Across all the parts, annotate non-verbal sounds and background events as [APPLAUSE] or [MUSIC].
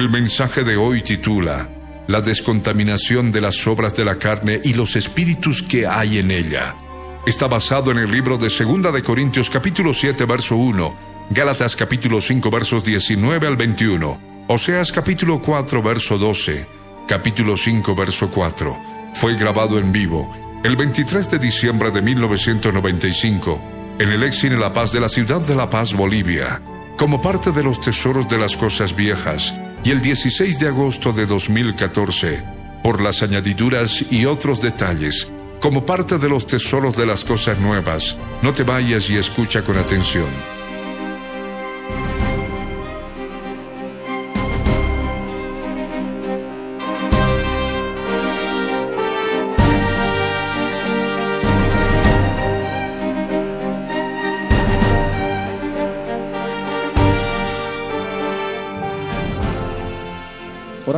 El mensaje de hoy titula La descontaminación de las obras de la carne y los espíritus que hay en ella. Está basado en el libro de Segunda de Corintios capítulo 7 verso 1, Gálatas capítulo 5 versos 19 al 21, Oseas capítulo 4 verso 12, capítulo 5 verso 4. Fue grabado en vivo el 23 de diciembre de 1995 en el Exine La Paz de la ciudad de La Paz, Bolivia, como parte de los tesoros de las cosas viejas y el 16 de agosto de 2014, por las añadiduras y otros detalles, como parte de los tesoros de las cosas nuevas. No te vayas y escucha con atención.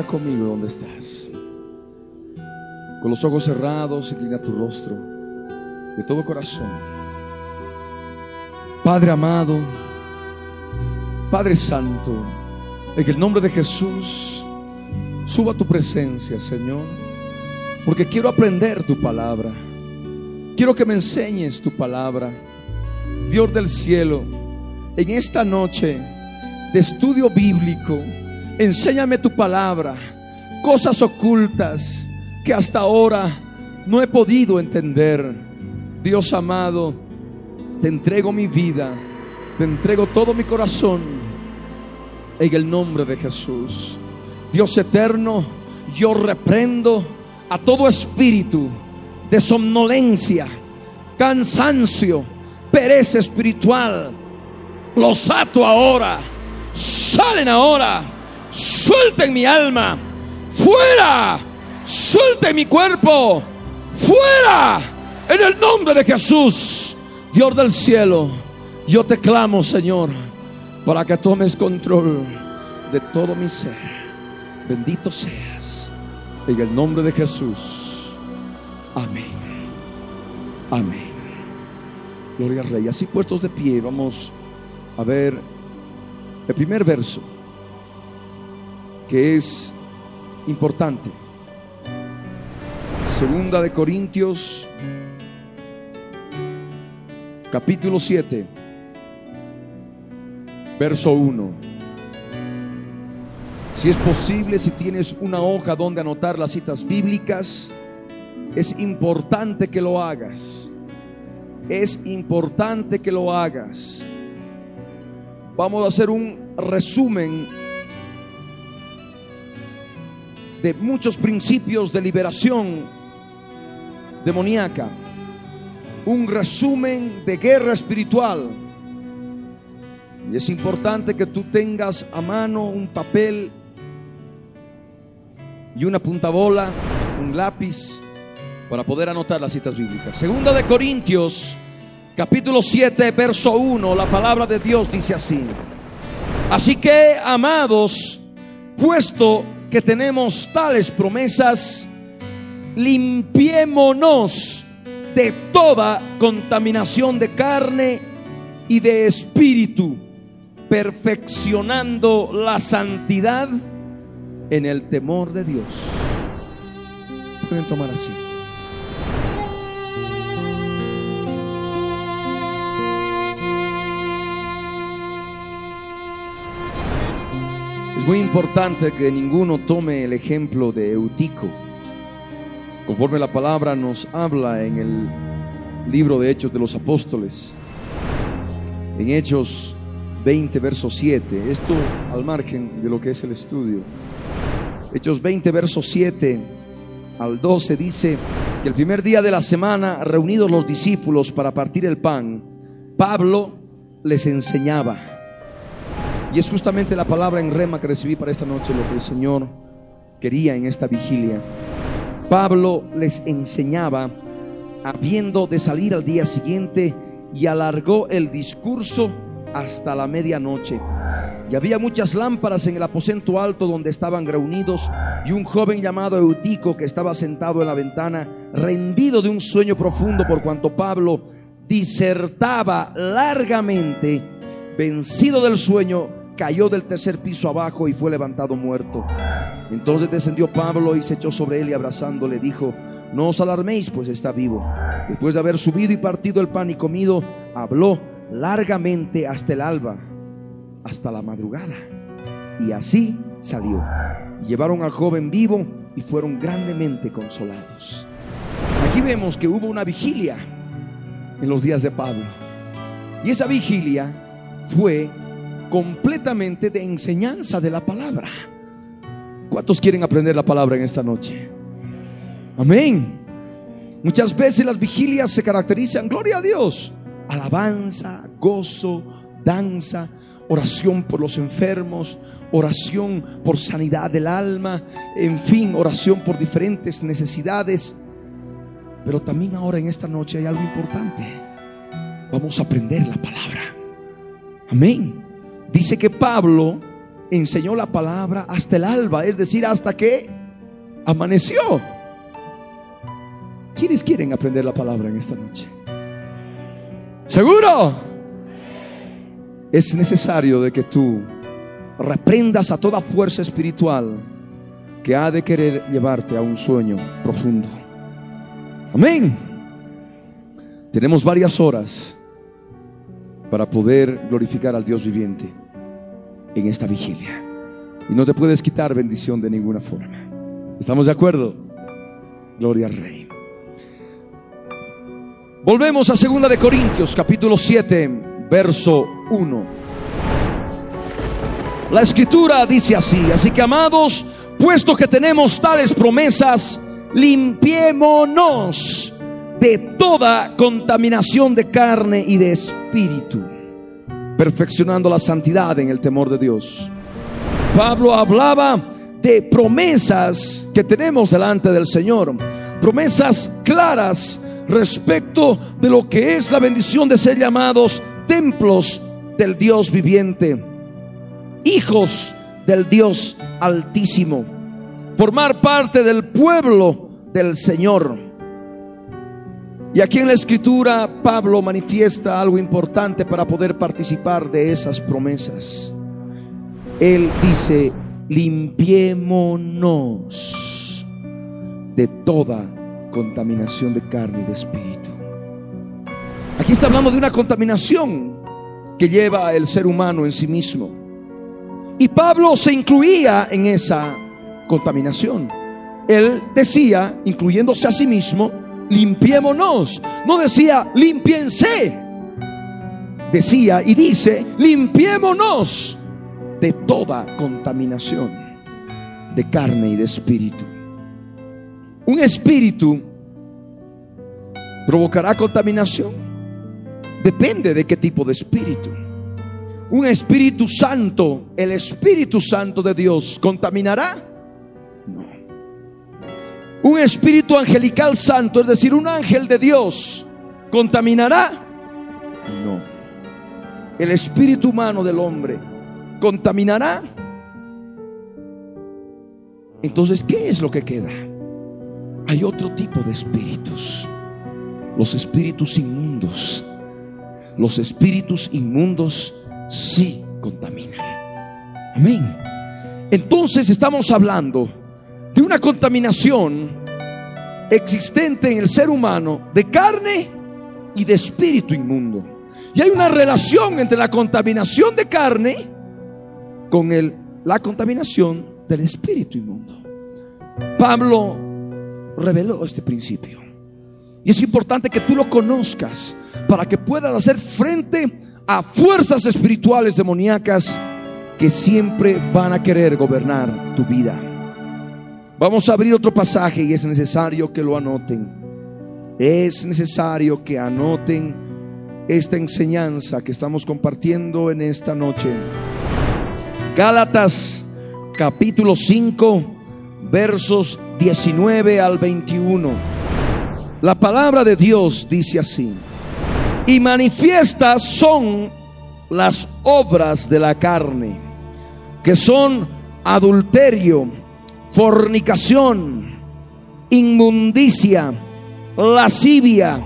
Conmigo donde estás. Con los ojos cerrados, inclina tu rostro de todo corazón. Padre amado, Padre Santo, en el nombre de Jesús, suba a tu presencia, Señor, porque quiero aprender tu palabra. Quiero que me enseñes tu palabra. Dios del cielo, en esta noche de estudio bíblico, enséñame tu palabra, cosas ocultas que hasta ahora no he podido entender. Dios amado, te entrego mi vida, te entrego todo mi corazón en el nombre de Jesús. Dios eterno, yo reprendo a todo espíritu de somnolencia, cansancio, pereza espiritual. Los ato ahora, salen ahora, suelten mi alma, fuera suelte mi cuerpo, fuera, en el nombre de Jesús, Dios del cielo. Yo te clamo, Señor, para que tomes control de todo mi ser. Bendito seas, en el nombre de Jesús. Amén. Amén. Gloria al Rey. Así puestos de pie, vamos a ver el primer verso, que es importante. Segunda de Corintios, capítulo 7, verso 1. Si es posible, si tienes una hoja donde anotar las citas bíblicas, es importante que lo hagas. Es importante que lo hagas. Vamos a hacer un resumen de muchos principios de liberación demoníaca, un resumen de guerra espiritual. Y es importante que tú tengas a mano un papel y una punta bola, un lápiz, para poder anotar las citas bíblicas. Segunda de Corintios, capítulo 7, verso 1, la palabra de Dios dice así. Así que, amados, puesto que tenemos tales promesas, limpiémonos de toda contaminación de carne y de espíritu, perfeccionando la santidad en el temor de Dios. Pueden tomar asiento. Es muy importante que ninguno tome el ejemplo de Eutico conforme la palabra nos habla en el libro de Hechos de los Apóstoles, en Hechos 20, verso 7, esto al margen de lo que es el estudio. Hechos 20, verso 7 al 12 dice, que el primer día de la semana, reunidos los discípulos para partir el pan, Pablo les enseñaba. Y es justamente la palabra en rema que recibí para esta noche lo que el Señor quería en esta vigilia. Pablo les enseñaba, habiendo de salir al día siguiente, y alargó el discurso hasta la medianoche. Y había muchas lámparas en el aposento alto donde estaban reunidos, y un joven llamado Eutico que estaba sentado en la ventana, rendido de un sueño profundo por cuanto Pablo disertaba largamente, vencido del sueño, cayó del tercer piso abajo y fue levantado muerto. Entonces descendió Pablo y se echó sobre él y abrazándole dijo, no os alarméis, pues está vivo. Después de haber subido y partido el pan y comido, habló largamente hasta el alba hasta la madrugada. Y así salió. Llevaron al joven vivo y fueron grandemente consolados. Aquí vemos que hubo una vigilia en los días de Pablo. Y esa vigilia fue completamente de enseñanza de la palabra. ¿Cuántos quieren aprender la palabra en esta noche? Amén. Muchas veces las vigilias se caracterizan, gloria a Dios, alabanza, gozo, danza, oración por los enfermos, oración por sanidad del alma, en fin, oración por diferentes necesidades. Pero también ahora en esta noche hay algo importante. Vamos a aprender la palabra. Amén. Dice que Pablo enseñó la palabra hasta el alba, es decir, hasta que amaneció. ¿Quiénes quieren aprender la palabra en esta noche? ¿Seguro? es necesario de que tú reprendas a toda fuerza espiritual que ha de querer llevarte a un sueño profundo. Amén. Tenemos varias horas para poder glorificar al Dios viviente en esta vigilia. Y no te puedes quitar bendición de ninguna forma. ¿Estamos de acuerdo? Gloria al Rey. Volvemos a 2 de Corintios, capítulo 7 verso 1. La escritura dice así, así que amados, puesto que tenemos tales promesas, limpiémonos de toda contaminación de carne y de espíritu, perfeccionando la santidad en el temor de Dios. Pablo hablaba de promesas que tenemos delante del Señor, promesas claras respecto de lo que es la bendición de ser llamados templos del Dios viviente, hijos del Dios altísimo, formar parte del pueblo del Señor. Y aquí en la escritura Pablo manifiesta algo importante para poder participar de esas promesas. Él dice, limpiémonos de toda contaminación de carne y de espíritu. Aquí está hablando de una contaminación que lleva el ser humano en sí mismo. Y Pablo se incluía en esa contaminación. Él decía, incluyéndose a sí mismo, limpiémonos. No decía, limpiense. Decía y dice, limpiémonos de toda contaminación de carne y de espíritu. Un espíritu provocará contaminación. Depende de qué tipo de espíritu. Un Espíritu Santo, el Espíritu Santo de Dios, ¿contaminará? No. Un Espíritu Angelical Santo, es decir, un ángel de Dios, ¿contaminará? No. El Espíritu humano del hombre, ¿contaminará? Entonces, ¿qué es lo que queda? Hay otro tipo de espíritus, los espíritus inmundos los espíritus inmundos sí contaminan. Amén. Entonces estamos hablando de una contaminación existente en el ser humano de carne y de espíritu inmundo. Y hay una relación entre la contaminación de carne con la contaminación del espíritu inmundo. Pablo reveló este principio. Y es importante que tú lo conozcas para que puedas hacer frente a fuerzas espirituales demoníacas que siempre van a querer gobernar tu vida. Vamos a abrir otro pasaje y es necesario que lo anoten. es necesario que anoten esta enseñanza que estamos compartiendo en esta noche. Gálatas capítulo 5 versos 19 al 21. La palabra de Dios dice así, y manifiestas son las obras de la carne, que son adulterio, fornicación, inmundicia, lascivia,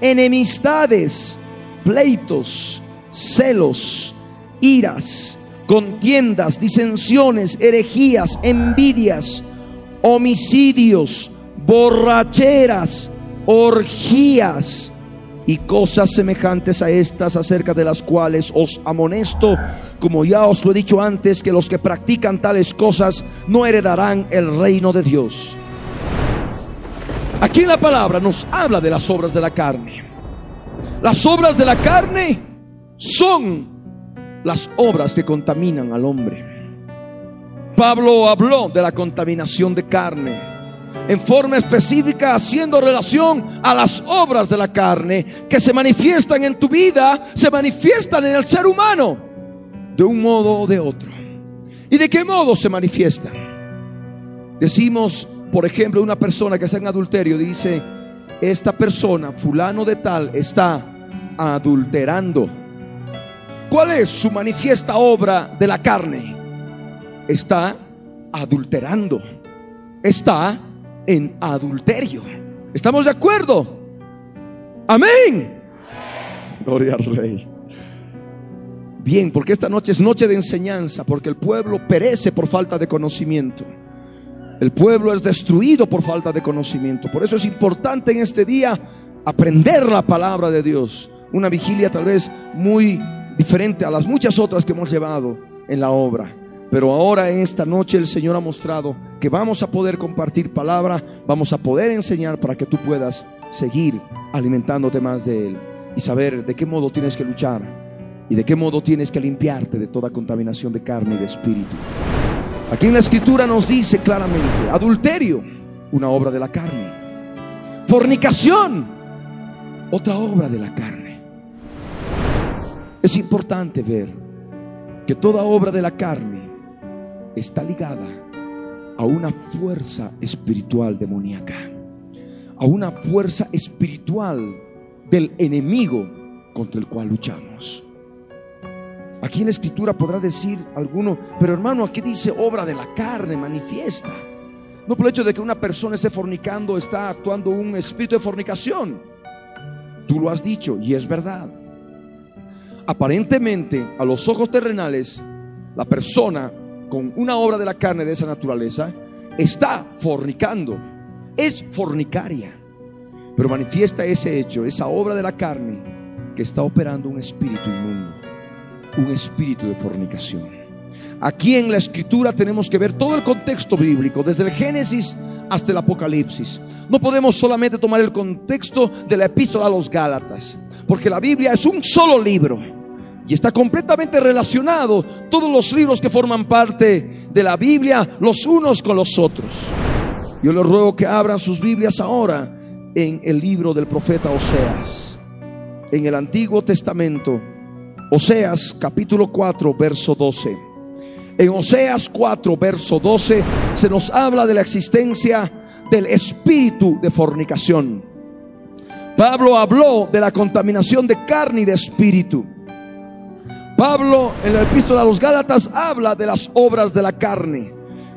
enemistades, pleitos, celos, iras, contiendas, disensiones, herejías, envidias, homicidios, borracheras, orgías y cosas semejantes a estas acerca de las cuales os amonesto, como ya os lo he dicho antes, que los que practican tales cosas no heredarán el reino de Dios. Aquí la palabra nos habla de las obras de la carne. Las obras de la carne son las obras que contaminan al hombre. Pablo habló de la contaminación de carne en forma específica haciendo relación a las obras de la carne que se manifiestan en tu vida, se manifiestan en el ser humano de un modo o de otro. ¿Y de qué modo se manifiestan? Decimos, por ejemplo, una persona que está en adulterio dice, esta persona, fulano de tal, está adulterando. ¿Cuál es su manifiesta obra de la carne? Está adulterando. Está en adulterio. ¿Estamos de acuerdo? Amén. Gloria al Rey. Bien, porque esta noche es noche de enseñanza, porque el pueblo perece por falta de conocimiento. El pueblo es destruido por falta de conocimiento. Por eso es importante en este día aprender la palabra de Dios. Una vigilia tal vez muy diferente a las muchas otras que hemos llevado en la obra. Pero ahora en esta noche el Señor ha mostrado que vamos a poder compartir palabra, vamos a poder enseñar para que tú puedas seguir alimentándote más de Él y saber de qué modo tienes que luchar y de qué modo tienes que limpiarte de toda contaminación de carne y de espíritu. Aquí en la escritura nos dice claramente, adulterio, una obra de la carne. Fornicación, otra obra de la carne. Es importante ver que toda obra de la carne está ligada a una fuerza espiritual demoníaca, a una fuerza espiritual del enemigo contra el cual luchamos. Aquí en la escritura podrá decir alguno, pero hermano, aquí dice obra de la carne, manifiesta. No por el hecho de que una persona esté fornicando, está actuando un espíritu de fornicación. Tú lo has dicho y es verdad. Aparentemente, a los ojos terrenales, la persona con una obra de la carne de esa naturaleza, está fornicando, es fornicaria, pero manifiesta ese hecho, esa obra de la carne, que está operando un espíritu inmundo, un espíritu de fornicación. Aquí en la escritura tenemos que ver todo el contexto bíblico, desde el Génesis hasta el Apocalipsis. No podemos solamente tomar el contexto de la epístola a los Gálatas, porque la Biblia es un solo libro y está completamente relacionado todos los libros que forman parte de la Biblia los unos con los otros. Yo les ruego que abran sus Biblias ahora en el libro del profeta Oseas, en el Antiguo Testamento, Oseas capítulo 4, verso 12. En Oseas 4, verso 12 se nos habla de la existencia del espíritu de fornicación. Pablo habló de la contaminación de carne y de espíritu. Pablo en la epístola a los Gálatas habla de las obras de la carne,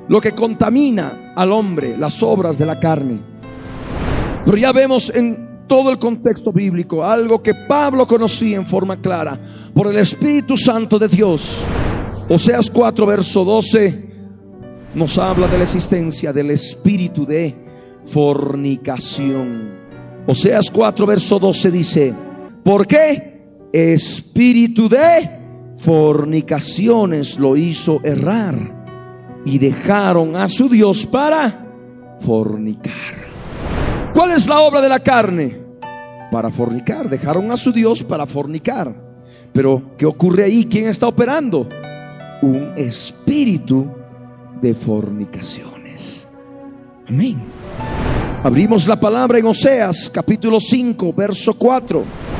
lo que contamina al hombre, las obras de la carne. Pero ya vemos en todo el contexto bíblico algo que Pablo conocía en forma clara por el Espíritu Santo de Dios. Oseas 4, verso 12 nos habla de la existencia del espíritu de fornicación. Oseas 4, verso 12 dice, ¿por qué? Espíritu de fornicaciones lo hizo errar y dejaron a su Dios para fornicar. ¿Cuál es la obra de la carne? Para fornicar. Dejaron a su Dios para fornicar. Pero ¿qué ocurre ahí? ¿Quién está operando? Un espíritu de fornicaciones. Amén. Abrimos la palabra en Oseas capítulo 5, verso 4.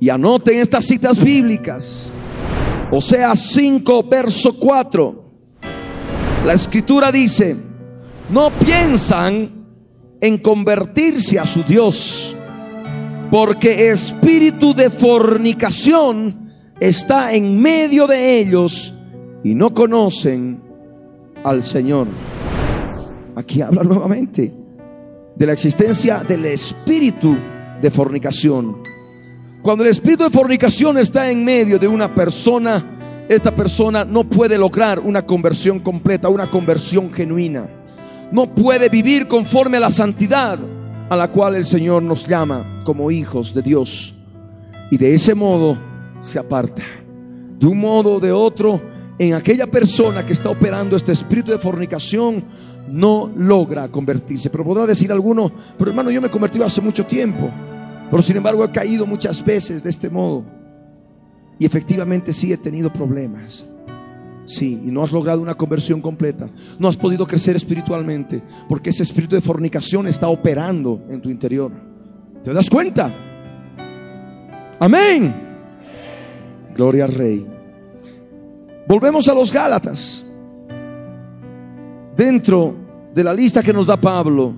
Y anoten estas citas bíblicas. Oseas 5, verso 4. La escritura dice, no piensan en convertirse a su Dios, porque espíritu de fornicación está en medio de ellos y no conocen al Señor. Aquí habla nuevamente de la existencia del espíritu de fornicación. Cuando el espíritu de fornicación está en medio de una persona, esta persona no puede lograr una conversión completa, una conversión genuina. No puede vivir conforme a la santidad a la cual el Señor nos llama como hijos de Dios. Y de ese modo se aparta. De un modo o de otro, en aquella persona que está operando este espíritu de fornicación, no logra convertirse. Pero podrá decir alguno, pero hermano, yo me convertí hace mucho tiempo. Pero sin embargo he caído muchas veces de este modo. Y efectivamente sí he tenido problemas. Sí, y no has logrado una conversión completa. No has podido crecer espiritualmente porque ese espíritu de fornicación está operando en tu interior. ¿Te das cuenta? Amén. Gloria al Rey. Volvemos a los Gálatas. Dentro de la lista que nos da Pablo,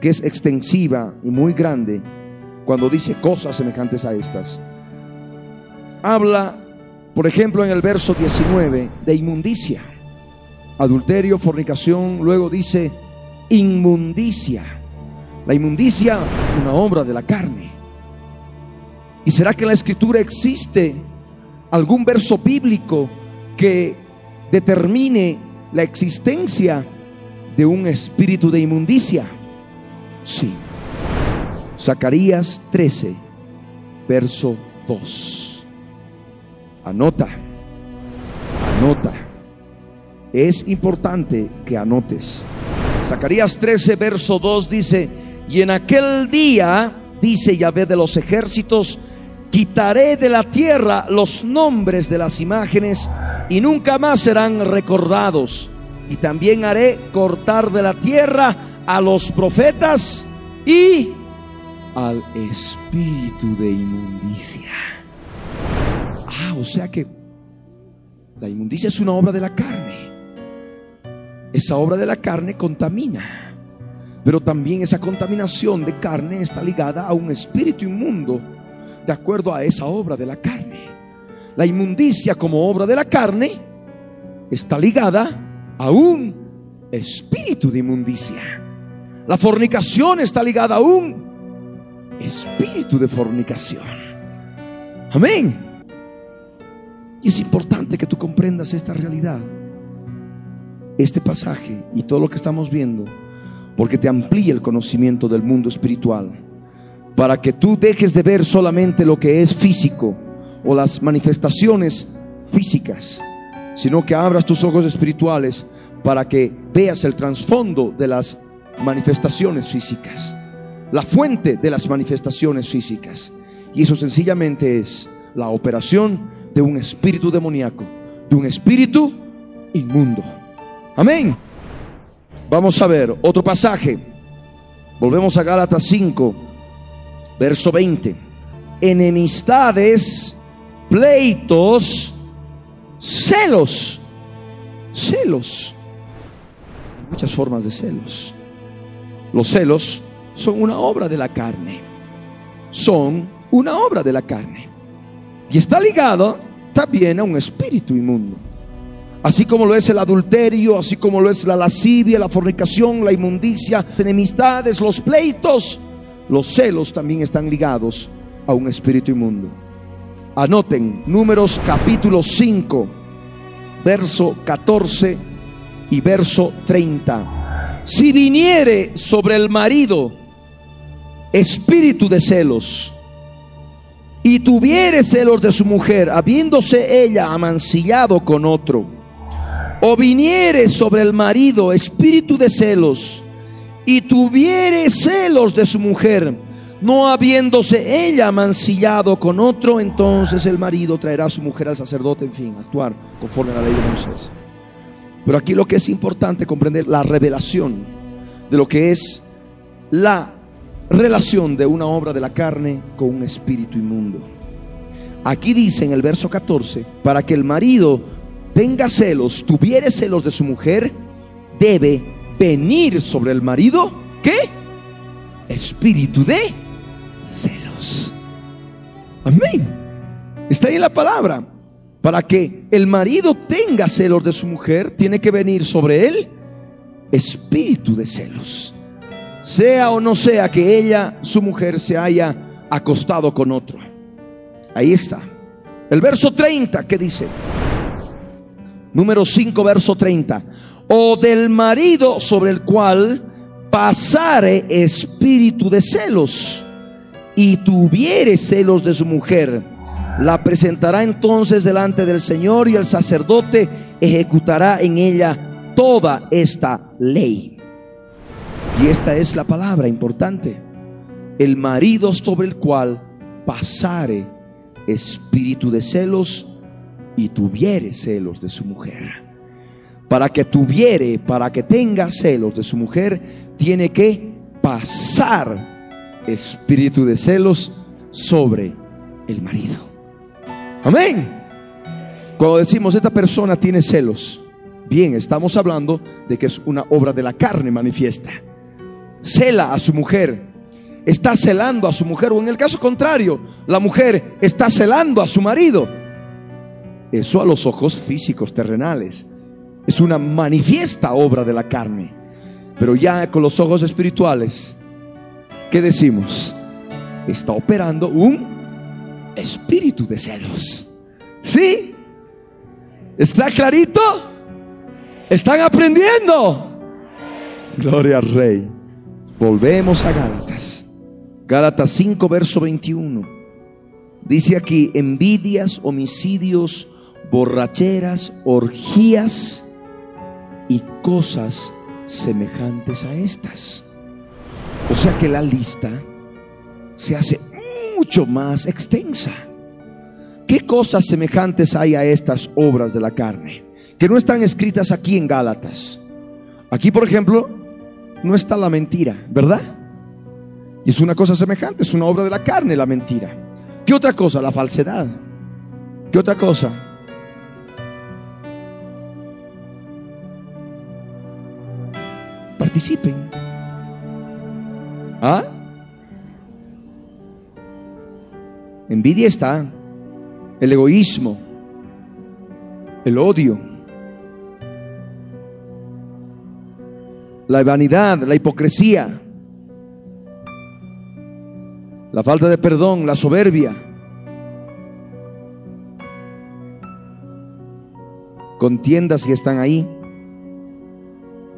que es extensiva y muy grande, cuando dice cosas semejantes a estas habla, por ejemplo, en el verso 19 de inmundicia, adulterio, fornicación, luego dice inmundicia. La inmundicia, una obra de la carne. ¿Y será que en la escritura existe algún verso bíblico que determine la existencia de un espíritu de inmundicia? Sí. Zacarías 13, verso 2. Anota, anota. Es importante que anotes. Zacarías 13, verso 2 dice, y en aquel día, dice Yahvé de los ejércitos, quitaré de la tierra los nombres de las imágenes y nunca más serán recordados. Y también haré cortar de la tierra a los profetas y al espíritu de inmundicia. Ah, o sea que la inmundicia es una obra de la carne. Esa obra de la carne contamina. Pero también esa contaminación de carne está ligada a un espíritu inmundo de acuerdo a esa obra de la carne. La inmundicia como obra de la carne está ligada a un espíritu de inmundicia. La fornicación está ligada a un espíritu de fornicación. Amén. Y es importante que tú comprendas esta realidad, este pasaje y todo lo que estamos viendo, porque te amplía el conocimiento del mundo espiritual, para que tú dejes de ver solamente lo que es físico o las manifestaciones físicas, sino que abras tus ojos espirituales para que veas el trasfondo de las manifestaciones físicas, la fuente de las manifestaciones físicas. Y eso sencillamente es la operación de un espíritu demoníaco, de un espíritu inmundo. Amén. Vamos a ver otro pasaje. Volvemos a Gálatas 5, verso 20. Enemistades, pleitos, celos. Celos. Muchas formas de celos. Los celos son una obra de la carne. Son una obra de la carne. Y está ligado también a un espíritu inmundo. Así como lo es el adulterio, así como lo es la lascivia, la fornicación, la inmundicia, enemistades, los pleitos, los celos también están ligados a un espíritu inmundo. Anoten números capítulo 5, verso 14 y verso 30. Si viniere sobre el marido espíritu de celos, y tuviere celos de su mujer, habiéndose ella amancillado con otro, o viniere sobre el marido espíritu de celos, y tuviere celos de su mujer, no habiéndose ella amancillado con otro, entonces el marido traerá a su mujer al sacerdote, en fin, actuar conforme a la ley de Moisés. Pero aquí lo que es importante comprender, la revelación de lo que es la relación de una obra de la carne con un espíritu inmundo. Aquí dice en el verso 14, para que el marido tenga celos, tuviere celos de su mujer, debe venir sobre el marido, ¿qué? Espíritu de celos. Amén. Está ahí la palabra. Para que el marido tenga celos de su mujer, tiene que venir sobre él espíritu de celos. Sea o no sea que ella, su mujer, se haya acostado con otro. Ahí está. El verso 30, ¿qué dice? Número 5, verso 30. O del marido sobre el cual pasare espíritu de celos y tuviere celos de su mujer la presentará entonces delante del Señor y el sacerdote ejecutará en ella toda esta ley. Y esta es la palabra importante. El marido sobre el cual pasare espíritu de celos y tuviere celos de su mujer. Para que tuviere, para que tenga celos de su mujer, tiene que pasar espíritu de celos sobre el marido. Amén. Cuando decimos esta persona tiene celos, bien, estamos hablando de que es una obra de la carne manifiesta. Cela a su mujer, está celando a su mujer, o en el caso contrario, la mujer está celando a su marido. Eso a los ojos físicos terrenales es una manifiesta obra de la carne. Pero ya con los ojos espirituales, ¿qué decimos? Está operando un espíritu de celos. ¿Sí? ¿Está clarito? ¿Están aprendiendo? Gloria al Rey. Volvemos a Gálatas. Gálatas 5, verso 21. Dice aquí, envidias, homicidios, borracheras, orgías y cosas semejantes a estas. O sea que la lista se hace mucho más extensa. ¿Qué cosas semejantes hay a estas obras de la carne? Que no están escritas aquí en Gálatas. Aquí, por ejemplo, no está la mentira, ¿verdad? Y es una cosa semejante, es una obra de la carne la mentira. ¿Qué otra cosa? La falsedad. ¿Qué otra cosa? Participen. ¿Ah? Envidia está, el egoísmo, el odio, la vanidad, la hipocresía, la falta de perdón, la soberbia. Contiendas que están ahí.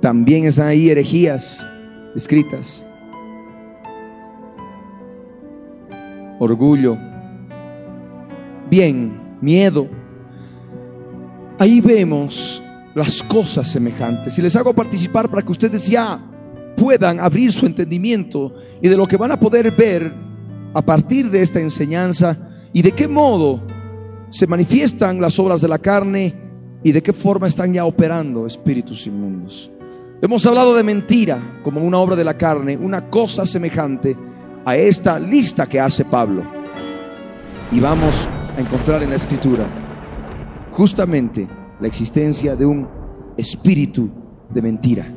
También están ahí herejías escritas. Orgullo bien, miedo. Ahí vemos las cosas semejantes. Y les hago participar para que ustedes ya puedan abrir su entendimiento y de lo que van a poder ver a partir de esta enseñanza y de qué modo se manifiestan las obras de la carne y de qué forma están ya operando espíritus inmundos. Hemos hablado de mentira como una obra de la carne, una cosa semejante a esta lista que hace Pablo. Y vamos a encontrar en la escritura justamente la existencia de un espíritu de mentira.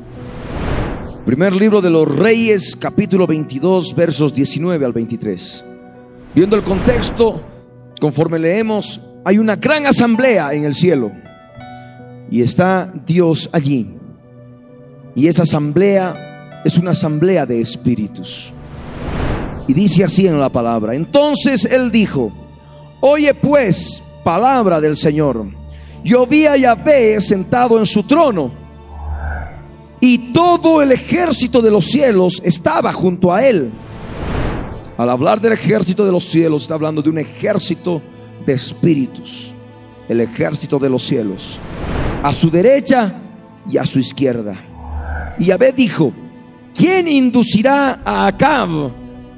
Primer libro de los Reyes, capítulo 22, versos 19 al 23. Viendo el contexto, conforme leemos, hay una gran asamblea en el cielo y está Dios allí. Y esa asamblea es una asamblea de espíritus. Y dice así en la palabra. Entonces él dijo, Oye pues, palabra del Señor. Yo vi a Yahvé sentado en su trono y todo el ejército de los cielos estaba junto a él. Al hablar del ejército de los cielos, está hablando de un ejército de espíritus, el ejército de los cielos, a su derecha y a su izquierda. Y Yahvé dijo, ¿quién inducirá a Acab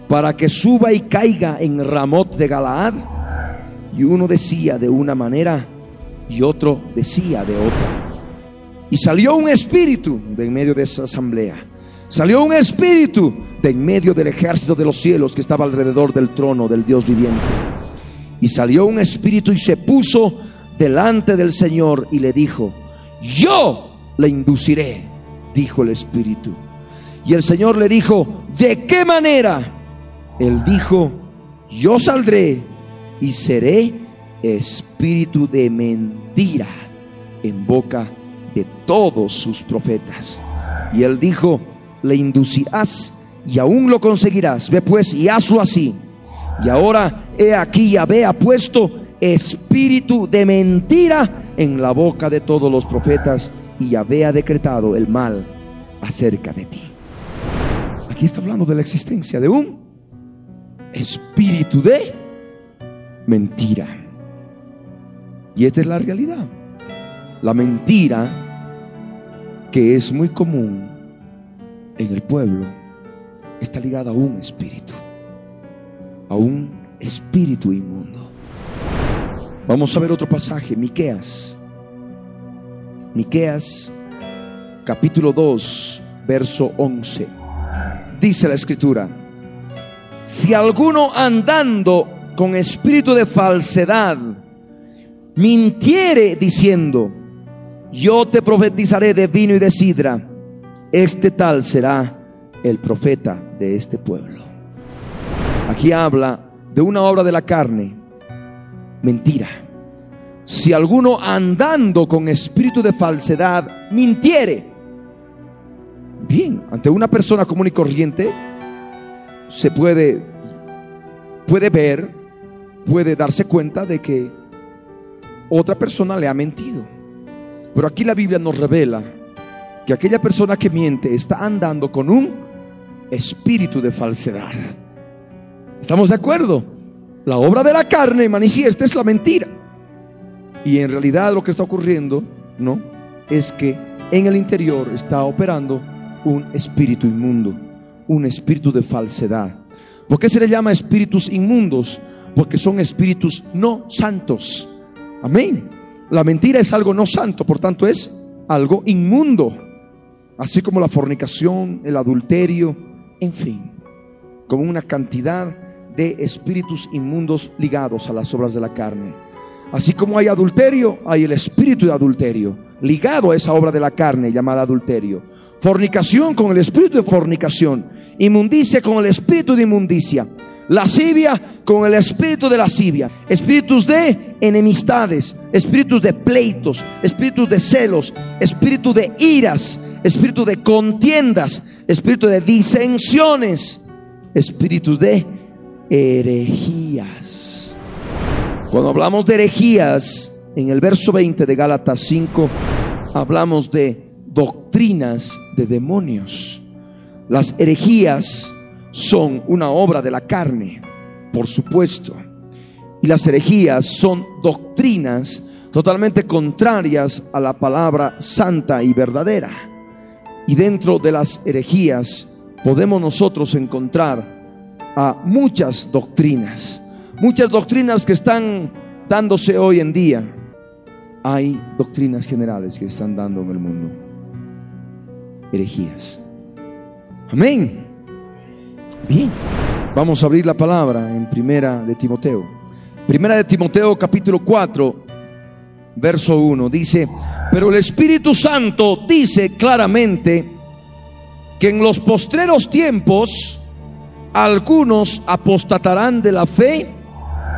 para que suba y caiga en Ramot de Galaad? Y uno decía de una manera y otro decía de otra. Y salió un espíritu de en medio de esa asamblea Salió un espíritu de en medio del ejército de los cielos que estaba alrededor del trono del Dios viviente. Y salió un espíritu y se puso delante del Señor y le dijo, yo le induciré, dijo el espíritu. Y el Señor le dijo, ¿de qué manera? Él dijo, yo saldré y seré espíritu de mentira en boca de todos sus profetas. Y él dijo, le inducirás y aún lo conseguirás. Ve pues y hazlo así. Y ahora he aquí Yahvé ha puesto espíritu de mentira en la boca de todos los profetas y Yahvé ha decretado el mal acerca de ti. Aquí está hablando de la existencia de un espíritu de mentira. Y esta es la realidad. La mentira que es muy común en el pueblo está ligada a un espíritu, a un espíritu inmundo. Vamos a ver otro pasaje, Miqueas. Miqueas capítulo 2, verso 11. Dice la escritura: Si alguno andando con espíritu de falsedad mintiere diciendo, yo te profetizaré de vino y de sidra, este tal será el profeta de este pueblo. Aquí habla de una obra de la carne, mentira. Si alguno andando con espíritu de falsedad mintiere, bien, ante una persona común y corriente se puede puede ver, puede darse cuenta de que otra persona le ha mentido. Pero aquí la Biblia nos revela que aquella persona que miente está andando con un espíritu de falsedad. ¿Estamos de acuerdo? La obra de la carne manifiesta es la mentira. Y en realidad lo que está ocurriendo, ¿no? Es que en el interior está operando un espíritu inmundo, un espíritu de falsedad. ¿Por qué se le llama espíritus inmundos? Porque son espíritus no santos. Amén. La mentira es algo no santo, por tanto es algo inmundo. Así como la fornicación, el adulterio, en fin, como una cantidad de espíritus inmundos ligados a las obras de la carne. Así como hay adulterio, hay el espíritu de adulterio, ligado a esa obra de la carne llamada adulterio. Fornicación con el espíritu de fornicación. Inmundicia con el espíritu de inmundicia. Lascivia con el espíritu de lascivia. Espíritus de enemistades, espíritus de pleitos, espíritus de celos, espíritu de iras, espíritu de contiendas, espíritu de disensiones, espíritus de herejías. Cuando hablamos de herejías, en el verso 20 de Gálatas 5, hablamos de doctrinas de demonios. Las herejías son una obra de la carne, por supuesto. Y las herejías son doctrinas totalmente contrarias a la palabra santa y verdadera. Y dentro de las herejías podemos nosotros encontrar a muchas doctrinas, muchas doctrinas que están dándose hoy en día. Hay doctrinas generales que están dando en el mundo. Herejías. Amén. Bien, vamos a abrir la palabra en Primera de Timoteo. Primera de Timoteo capítulo 4, verso 1 dice, pero el Espíritu Santo dice claramente que en los postreros tiempos algunos apostatarán de la fe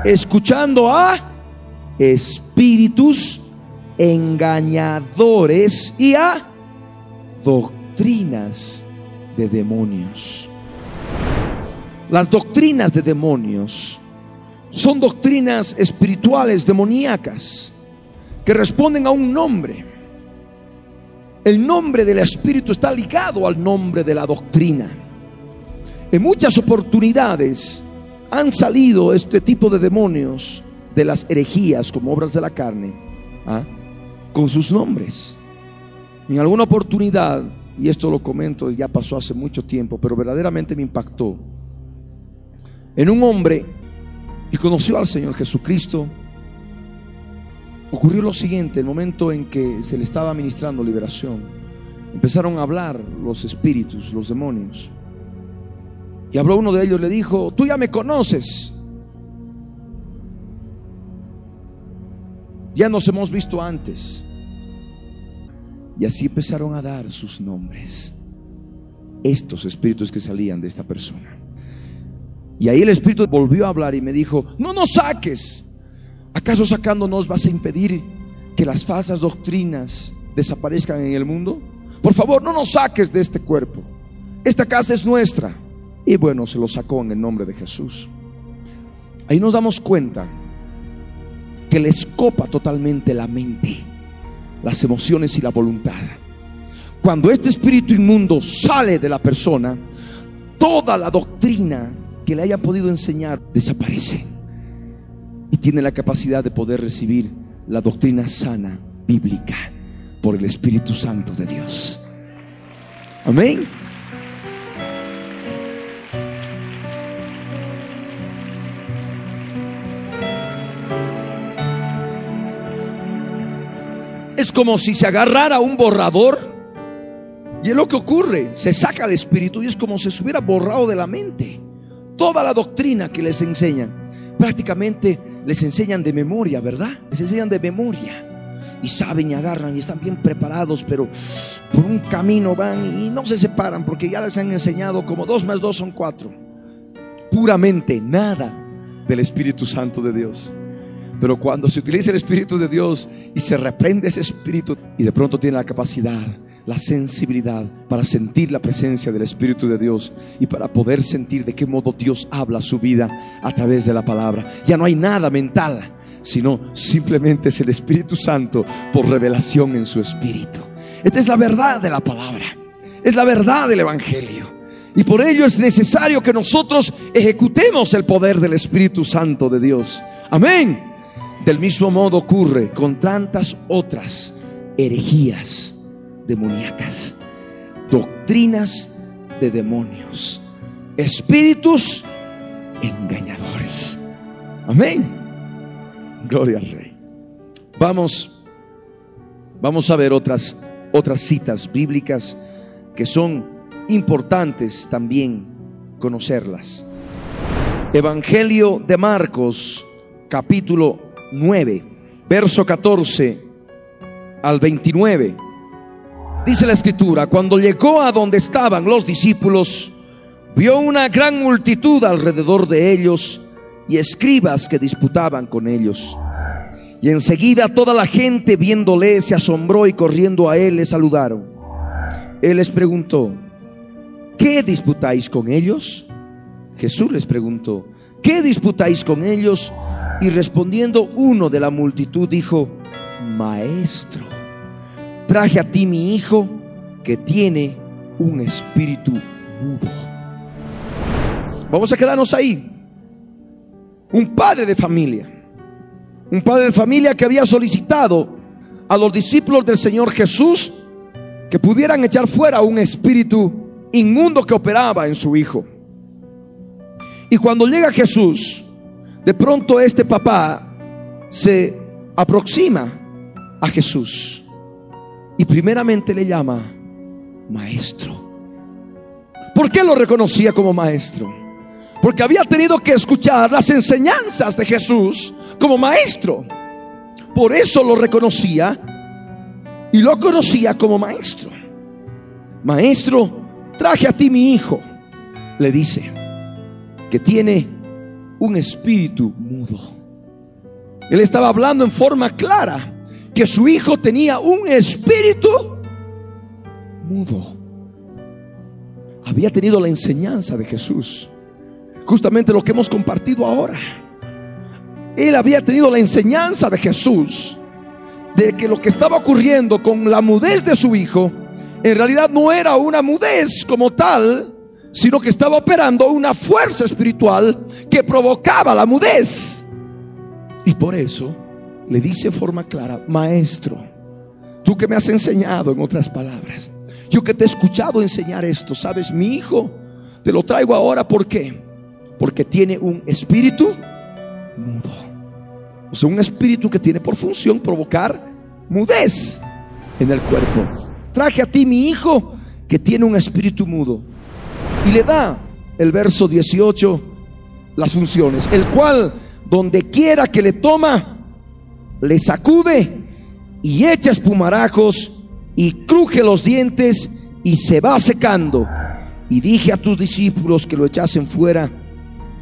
escuchando a espíritus engañadores y a doctrinas de demonios. Las doctrinas de demonios son doctrinas espirituales demoníacas que responden a un nombre. El nombre del espíritu está ligado al nombre de la doctrina. En muchas oportunidades han salido este tipo de demonios de las herejías como obras de la carne ¿ah? con sus nombres. En alguna oportunidad, y esto lo comento, ya pasó hace mucho tiempo, pero verdaderamente me impactó en un hombre y conoció al Señor Jesucristo, ocurrió lo siguiente, el momento en que se le estaba ministrando liberación, empezaron a hablar los espíritus, los demonios. Y habló uno de ellos, le dijo, tú ya me conoces. Ya nos hemos visto antes. Y así empezaron a dar sus nombres. Estos espíritus que salían de esta persona. Y ahí el espíritu volvió a hablar y me dijo, no nos saques. ¿Acaso sacándonos vas a impedir que las falsas doctrinas desaparezcan en el mundo? Por favor, no nos saques de este cuerpo. Esta casa es nuestra. Y bueno, se lo sacó en el nombre de Jesús. Ahí nos damos cuenta que le escopa totalmente la mente, las emociones y la voluntad. Cuando este espíritu inmundo sale de la persona, toda la doctrina que le haya podido enseñar desaparece. Y tiene la capacidad de poder recibir la doctrina sana, bíblica, por el Espíritu Santo de Dios. Amén. Es como si se agarrara un borrador y es lo que ocurre, se saca el espíritu y es como si se hubiera borrado de la mente toda la doctrina que les enseñan. Prácticamente les enseñan de memoria, ¿verdad? Les enseñan de memoria. Y saben y agarran y están bien preparados, pero por un camino van y no se separan porque ya les han enseñado como dos más dos son cuatro. Puramente nada del Espíritu Santo de Dios. Pero cuando se utiliza el Espíritu de Dios y se reprende ese Espíritu y de pronto tiene la capacidad, la sensibilidad para sentir la presencia del Espíritu de Dios y para poder sentir de qué modo Dios habla su vida a través de la palabra. Ya no hay nada mental, sino simplemente es el Espíritu Santo por revelación en su Espíritu. Esta es la verdad de la palabra, es la verdad del Evangelio. Y por ello es necesario que nosotros ejecutemos el poder del Espíritu Santo de Dios. Amén. Del mismo modo ocurre con tantas otras herejías demoníacas, doctrinas de demonios, espíritus engañadores. Amén. Gloria al Rey. Vamos, vamos a ver otras, otras citas bíblicas que son importantes también conocerlas. Evangelio de Marcos, capítulo 9, verso 14 al 29. Dice la escritura, cuando llegó a donde estaban los discípulos, vio una gran multitud alrededor de ellos y escribas que disputaban con ellos. Y enseguida toda la gente viéndole se asombró y corriendo a él le saludaron. Él les preguntó, ¿qué disputáis con ellos? Jesús les preguntó, ¿qué disputáis con ellos? Y respondiendo uno de la multitud dijo, Maestro, traje a ti mi hijo que tiene un espíritu mudo. Vamos a quedarnos ahí. Un padre de familia, un padre de familia que había solicitado a los discípulos del Señor Jesús que pudieran echar fuera un espíritu inmundo que operaba en su hijo. Y cuando llega Jesús, de pronto este papá se aproxima a Jesús y primeramente le llama maestro. ¿Por qué lo reconocía como maestro? Porque había tenido que escuchar las enseñanzas de Jesús como maestro. Por eso lo reconocía y lo conocía como maestro. Maestro, traje a ti mi hijo, le dice, que tiene un espíritu mudo. Él estaba hablando en forma clara que su hijo tenía un espíritu mudo. Había tenido la enseñanza de Jesús. Justamente lo que hemos compartido ahora. Él había tenido la enseñanza de Jesús de que lo que estaba ocurriendo con la mudez de su hijo en realidad no era una mudez como tal, sino que estaba operando una fuerza espiritual que provocaba la mudez. Y por eso le dice en forma clara, maestro, tú que me has enseñado en otras palabras, yo que te he escuchado enseñar esto, sabes, mi hijo, te lo traigo ahora, ¿por qué? Porque tiene un espíritu mudo. O sea, un espíritu que tiene por función provocar mudez en el cuerpo. traje a ti mi hijo que tiene un espíritu mudo. Y le da el verso 18 las funciones, el cual donde quiera que le toma, le sacude y echa espumarajos y cruje los dientes y se va secando. Y dije a tus discípulos que lo echasen fuera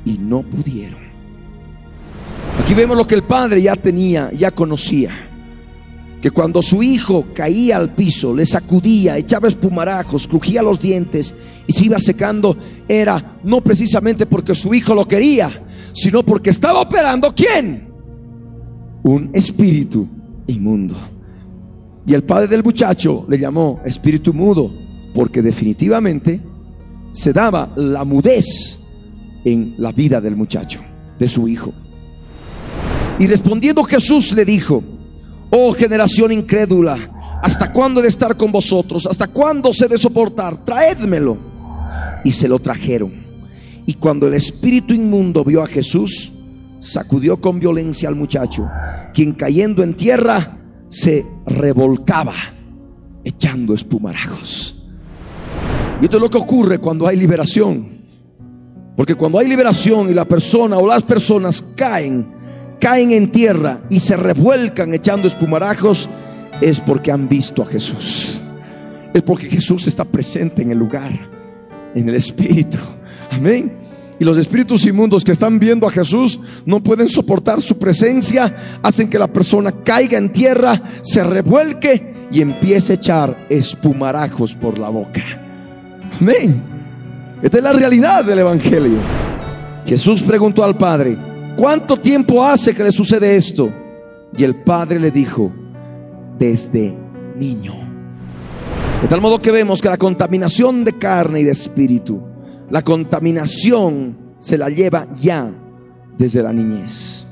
y no pudieron. Aquí vemos lo que el padre ya tenía, ya conocía. Que cuando su hijo caía al piso, le sacudía, echaba espumarajos, crujía los dientes y se iba secando, era no precisamente porque su hijo lo quería, sino porque estaba operando quién? Un espíritu inmundo. Y el padre del muchacho le llamó espíritu mudo, porque definitivamente se daba la mudez en la vida del muchacho, de su hijo. Y respondiendo Jesús le dijo, oh generación incrédula, ¿hasta cuándo he de estar con vosotros? ¿Hasta cuándo se de soportar? Traédmelo. Y se lo trajeron. Y cuando el espíritu inmundo vio a Jesús, sacudió con violencia al muchacho, quien cayendo en tierra se revolcaba, echando espumarajos. Y esto es lo que ocurre cuando hay liberación. Porque cuando hay liberación y la persona o las personas caen, caen en tierra y se revuelcan echando espumarajos, es porque han visto a Jesús. Es porque Jesús está presente en el lugar, en el Espíritu. Amén. Y los espíritus inmundos que están viendo a Jesús no pueden soportar su presencia, hacen que la persona caiga en tierra, se revuelque y empiece a echar espumarajos por la boca. Amén. Esta es la realidad del Evangelio. Jesús preguntó al Padre, ¿cuánto tiempo hace que le sucede esto? Y el Padre le dijo, desde niño. De tal modo que vemos que la contaminación de carne y de espíritu, la contaminación se la lleva ya desde la niñez.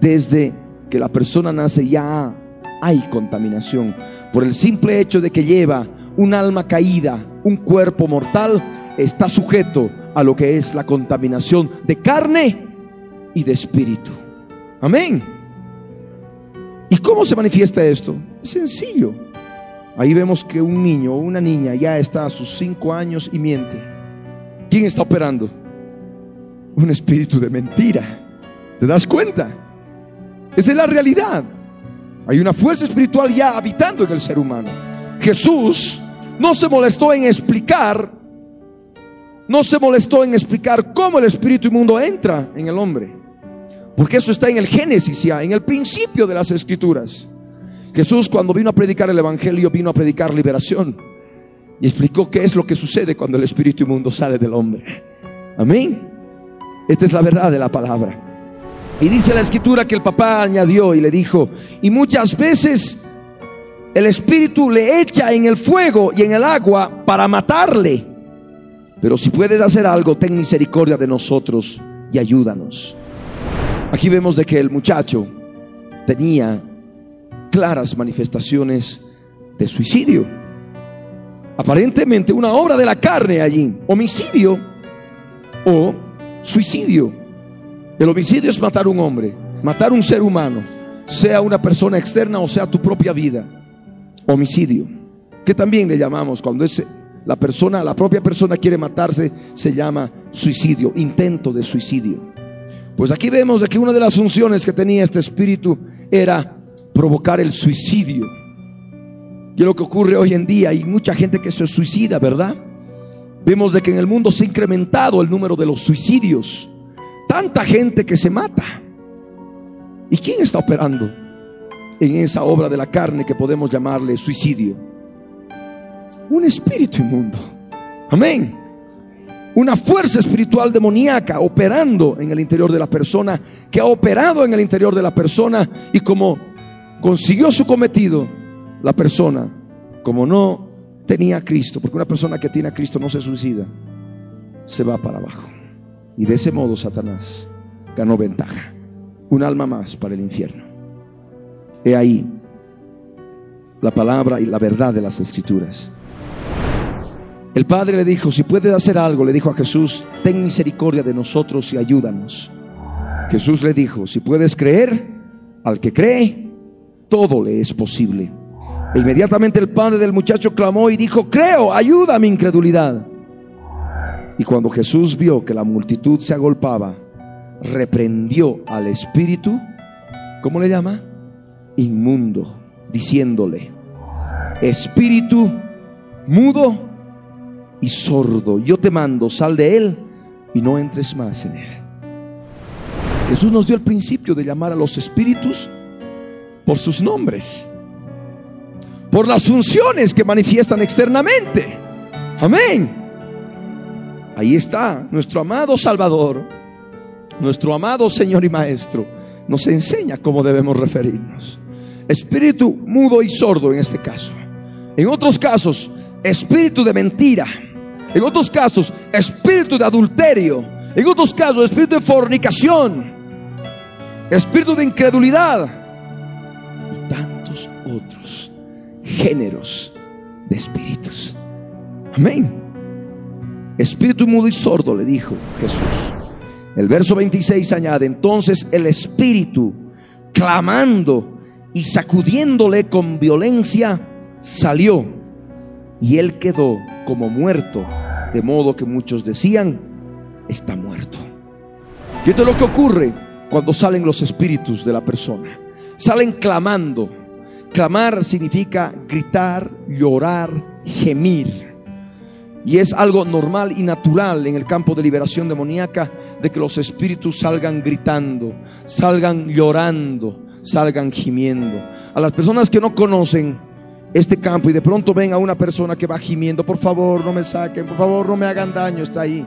Desde que la persona nace ya hay contaminación. Por el simple hecho de que lleva un alma caída, un cuerpo mortal, está sujeto a lo que es la contaminación de carne y de espíritu. Amén. ¿Y cómo se manifiesta esto? Es sencillo. Ahí vemos que un niño o una niña ya está a sus cinco años y miente. ¿Quién está operando? Un espíritu de mentira. ¿Te das cuenta? Esa es la realidad. Hay una fuerza espiritual ya habitando en el ser humano. Jesús no se molestó en explicar, no se molestó en explicar cómo el espíritu inmundo entra en el hombre. Porque eso está en el Génesis ya, en el principio de las escrituras. Jesús cuando vino a predicar el Evangelio vino a predicar liberación y explicó qué es lo que sucede cuando el espíritu inmundo sale del hombre. Amén. Esta es la verdad de la palabra. Y dice la escritura que el papá añadió y le dijo, y muchas veces el espíritu le echa en el fuego y en el agua para matarle. Pero si puedes hacer algo, ten misericordia de nosotros y ayúdanos. Aquí vemos de que el muchacho tenía claras manifestaciones de suicidio. Aparentemente una obra de la carne allí, homicidio o suicidio. El homicidio es matar un hombre, matar un ser humano, sea una persona externa o sea tu propia vida. Homicidio, que también le llamamos cuando es la persona, la propia persona quiere matarse, se llama suicidio, intento de suicidio. Pues aquí vemos que una de las funciones que tenía este espíritu era provocar el suicidio. Y lo que ocurre hoy en día. Hay mucha gente que se suicida, ¿verdad? Vemos de que en el mundo se ha incrementado el número de los suicidios. Tanta gente que se mata. ¿Y quién está operando en esa obra de la carne que podemos llamarle suicidio? Un espíritu inmundo. Amén. Una fuerza espiritual demoníaca operando en el interior de la persona, que ha operado en el interior de la persona y como consiguió su cometido, la persona, como no tenía a Cristo, porque una persona que tiene a Cristo no se suicida, se va para abajo. Y de ese modo Satanás ganó ventaja. Un alma más para el infierno. He ahí la palabra y la verdad de las escrituras. El Padre le dijo, si puedes hacer algo, le dijo a Jesús, ten misericordia de nosotros y ayúdanos. Jesús le dijo, si puedes creer, al que cree, todo le es posible. E inmediatamente el padre del muchacho clamó y dijo, creo, ayuda a mi incredulidad. Y cuando Jesús vio que la multitud se agolpaba, reprendió al espíritu, ¿cómo le llama? Inmundo, diciéndole, espíritu mudo y sordo, yo te mando, sal de él y no entres más en él. Jesús nos dio el principio de llamar a los espíritus por sus nombres, por las funciones que manifiestan externamente. Amén. Ahí está nuestro amado Salvador, nuestro amado Señor y Maestro, nos enseña cómo debemos referirnos. Espíritu mudo y sordo en este caso. En otros casos, espíritu de mentira. En otros casos, espíritu de adulterio. En otros casos, espíritu de fornicación. Espíritu de incredulidad. Géneros de espíritus. Amén. Espíritu mudo y sordo, le dijo Jesús. El verso 26 añade, entonces el espíritu, clamando y sacudiéndole con violencia, salió y él quedó como muerto, de modo que muchos decían, está muerto. Y esto es lo que ocurre cuando salen los espíritus de la persona. Salen clamando. Clamar significa gritar, llorar, gemir. Y es algo normal y natural en el campo de liberación demoníaca de que los espíritus salgan gritando, salgan llorando, salgan gimiendo. A las personas que no conocen este campo y de pronto ven a una persona que va gimiendo, por favor no me saquen, por favor no me hagan daño, está ahí.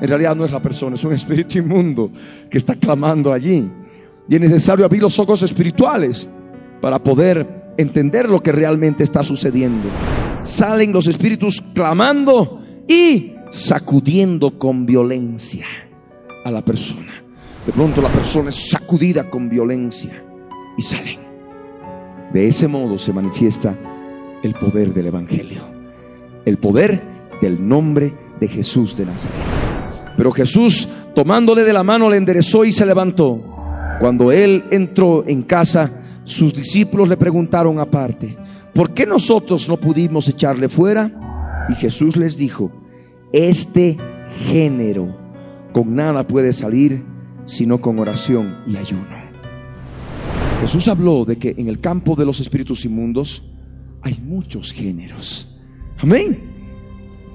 En realidad no es la persona, es un espíritu inmundo que está clamando allí. Y es necesario abrir los ojos espirituales para poder entender lo que realmente está sucediendo. Salen los espíritus clamando y sacudiendo con violencia a la persona. De pronto la persona es sacudida con violencia y salen. De ese modo se manifiesta el poder del Evangelio, el poder del nombre de Jesús de Nazaret. Pero Jesús, tomándole de la mano, le enderezó y se levantó. Cuando él entró en casa, sus discípulos le preguntaron aparte, ¿por qué nosotros no pudimos echarle fuera? Y Jesús les dijo, este género con nada puede salir sino con oración y ayuno. Jesús habló de que en el campo de los espíritus inmundos hay muchos géneros. Amén.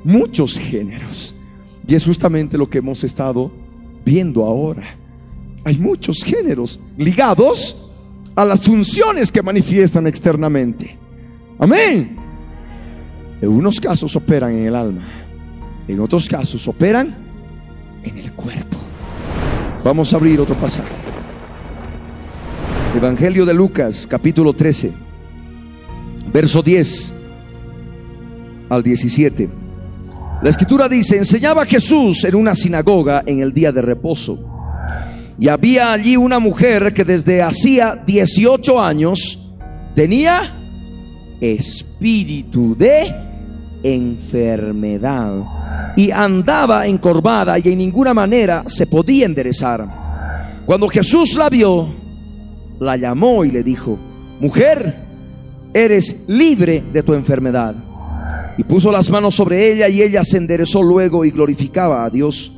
Muchos géneros. Y es justamente lo que hemos estado viendo ahora. Hay muchos géneros ligados a las funciones que manifiestan externamente. Amén. En unos casos operan en el alma, en otros casos operan en el cuerpo. Vamos a abrir otro pasaje. Evangelio de Lucas, capítulo 13, verso 10 al 17. La escritura dice, enseñaba Jesús en una sinagoga en el día de reposo. Y había allí una mujer que desde hacía 18 años tenía espíritu de enfermedad y andaba encorvada y en ninguna manera se podía enderezar. Cuando Jesús la vio, la llamó y le dijo, mujer, eres libre de tu enfermedad. Y puso las manos sobre ella y ella se enderezó luego y glorificaba a Dios.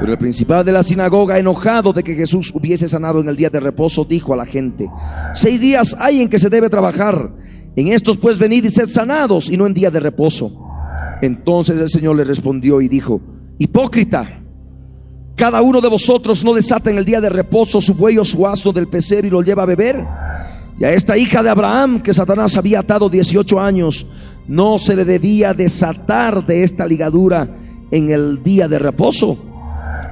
Pero el principal de la sinagoga, enojado de que Jesús hubiese sanado en el día de reposo, dijo a la gente, seis días hay en que se debe trabajar. En estos pues venid y sed sanados y no en día de reposo. Entonces el Señor le respondió y dijo, hipócrita, cada uno de vosotros no desata en el día de reposo su buey o su asno del pecero y lo lleva a beber. Y a esta hija de Abraham que Satanás había atado 18 años, no se le debía desatar de esta ligadura en el día de reposo.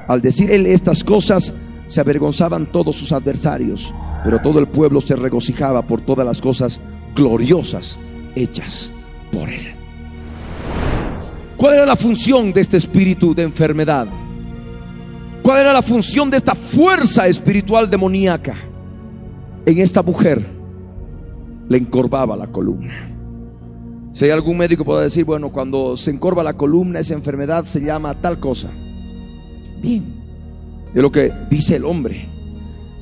Al decir él estas cosas, se avergonzaban todos sus adversarios, pero todo el pueblo se regocijaba por todas las cosas gloriosas hechas por él. ¿Cuál era la función de este espíritu de enfermedad? ¿Cuál era la función de esta fuerza espiritual demoníaca? En esta mujer le encorvaba la columna. Si hay algún médico puede decir, bueno, cuando se encorva la columna, esa enfermedad se llama tal cosa. Bien, es lo que dice el hombre.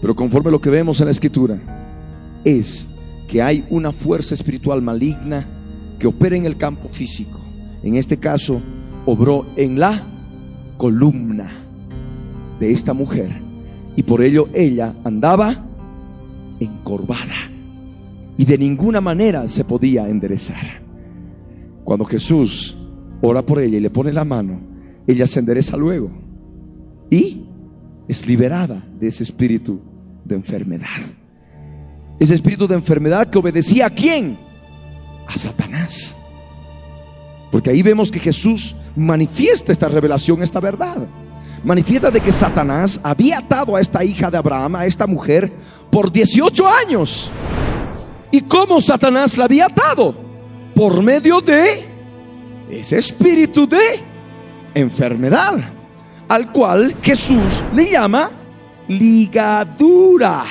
Pero conforme lo que vemos en la escritura, es que hay una fuerza espiritual maligna que opera en el campo físico. En este caso, obró en la columna de esta mujer y por ello ella andaba encorvada y de ninguna manera se podía enderezar. Cuando Jesús ora por ella y le pone la mano, ella se endereza luego y es liberada de ese espíritu de enfermedad. Ese espíritu de enfermedad que obedecía a quién? A Satanás. Porque ahí vemos que Jesús manifiesta esta revelación, esta verdad. Manifiesta de que Satanás había atado a esta hija de Abraham, a esta mujer, por 18 años. ¿Y cómo Satanás la había atado? Por medio de ese espíritu de enfermedad, al cual Jesús le llama ligadura.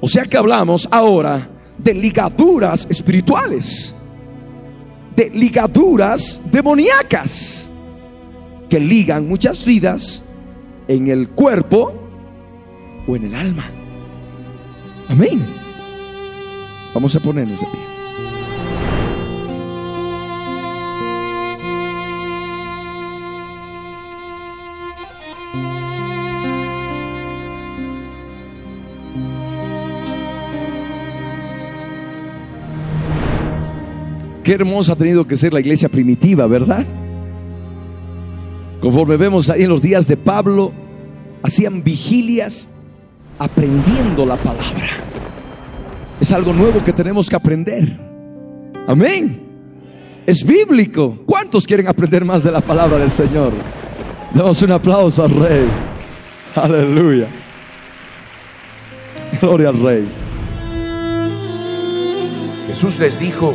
O sea que hablamos ahora de ligaduras espirituales, de ligaduras demoníacas que ligan muchas vidas en el cuerpo o en el alma. Amén. Vamos a ponernos de pie. Qué hermosa ha tenido que ser la iglesia primitiva, ¿verdad? Conforme vemos ahí en los días de Pablo, hacían vigilias aprendiendo la palabra. Es algo nuevo que tenemos que aprender. Amén. Es bíblico. ¿Cuántos quieren aprender más de la palabra del Señor? Damos un aplauso al Rey. Aleluya. Gloria al Rey. Jesús les dijo,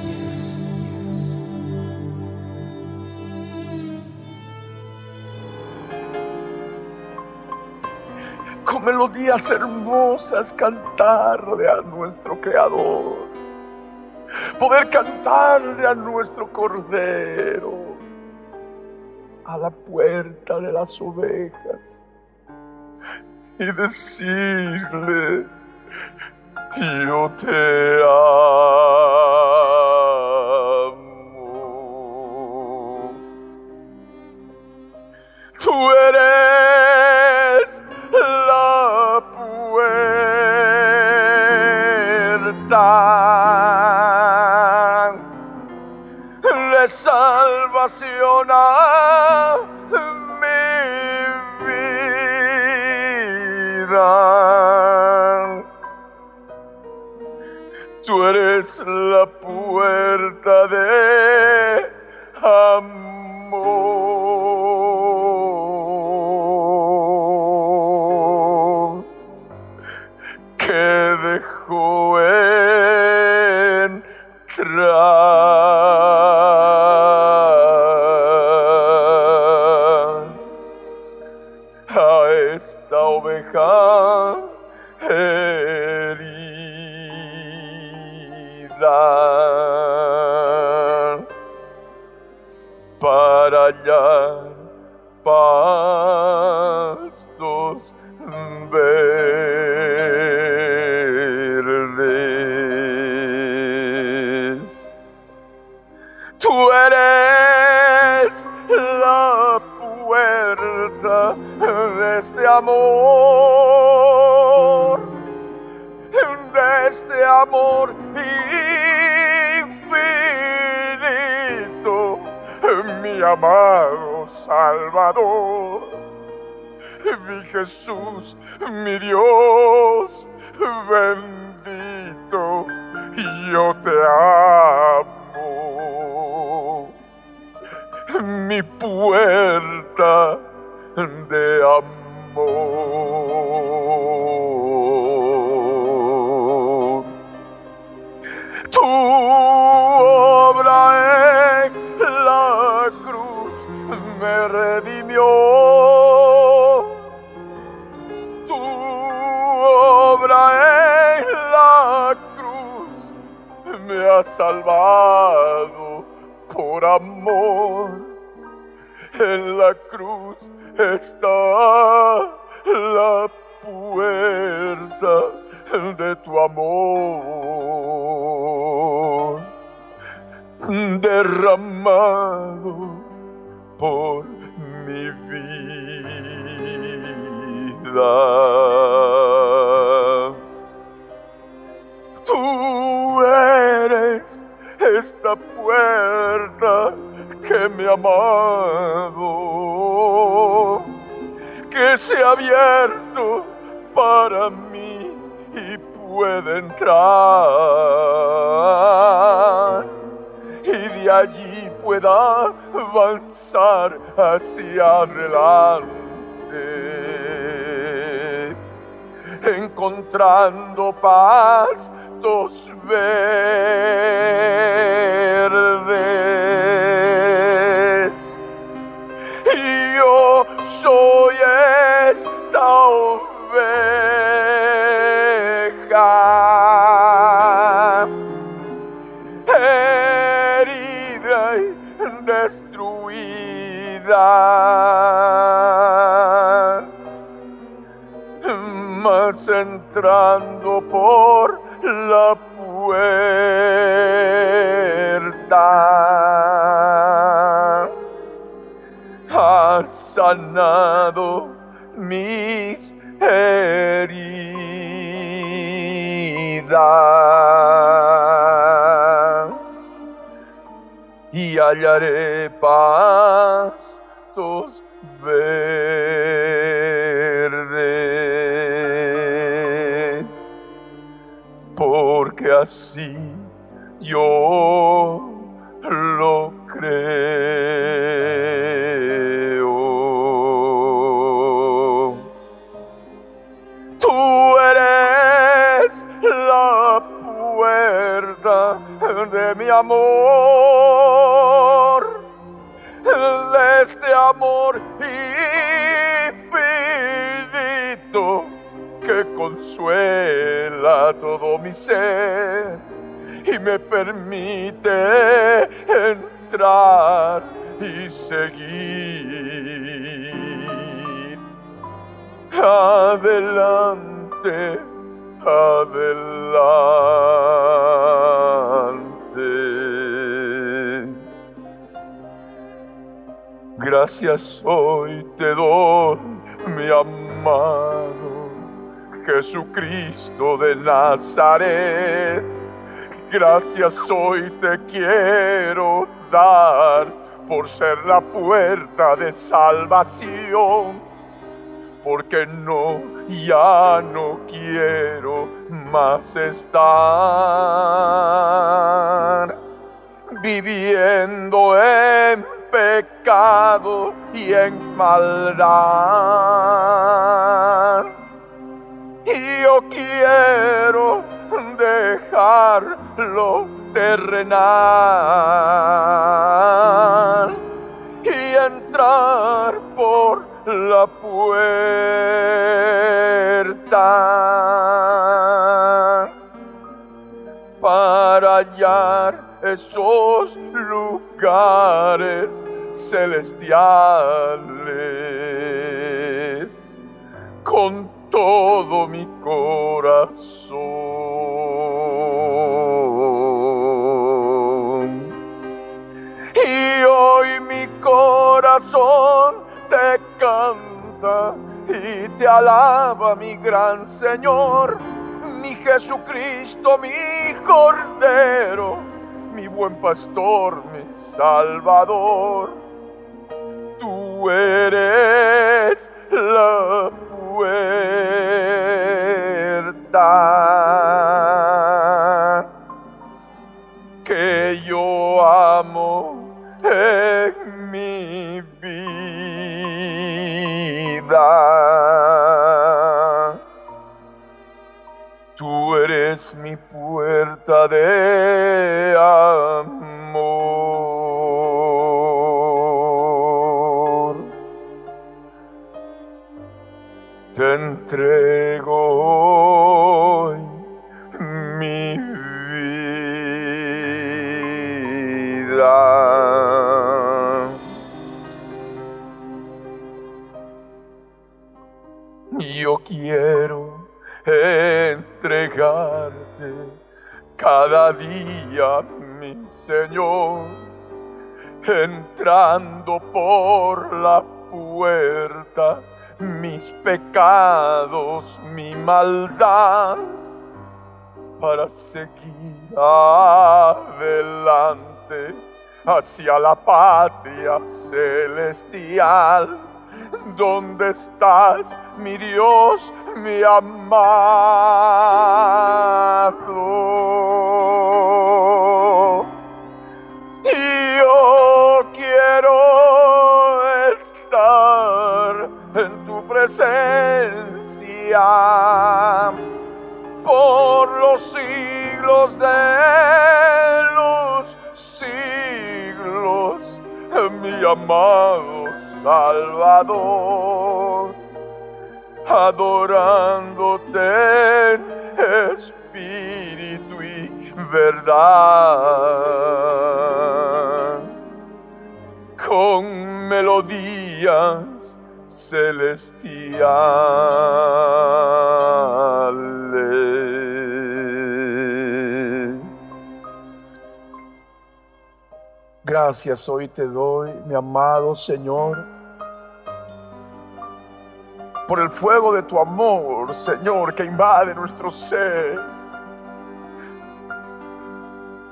Melodías hermosas cantarle a nuestro Creador, poder cantarle a nuestro Cordero, a la puerta de las ovejas y decirle, yo te amo. Yo te amo, me abierto para mí y puede entrar. Y de allí pueda avanzar hacia adelante, encontrando pastos sanado mis heridas y hallaré pastos verdes, porque así yo lo creo. Mi amor, de este amor infinito que consuela todo mi ser y me permite entrar y seguir adelante, adelante. Gracias hoy te doy, mi amado Jesucristo de Nazaret. Gracias hoy te quiero dar por ser la puerta de salvación porque no, ya no quiero más estar viviendo en pecado y en maldad. Y yo quiero dejarlo terrenal y entrar por la puerta para hallar esos lugares celestiales con todo mi corazón. Y hoy mi corazón te canta y te alaba, mi gran Señor, mi Jesucristo, mi Cordero, buen pastor, mi Salvador. Tú eres la puerta que yo amo en mi vida. Tú eres mi puerta de entrego hoy mi vida. Yo quiero entregarte cada día, mi Señor, entrando por la puerta mis pecados, mi maldad, para seguir adelante hacia la patria celestial. ¿Dónde estás, mi Dios, mi amado? Por los siglos de los siglos, mi amado Salvador, adorándote en espíritu y verdad, con melodías celestiales. Gracias hoy te doy, mi amado Señor, por el fuego de tu amor, Señor, que invade nuestro ser.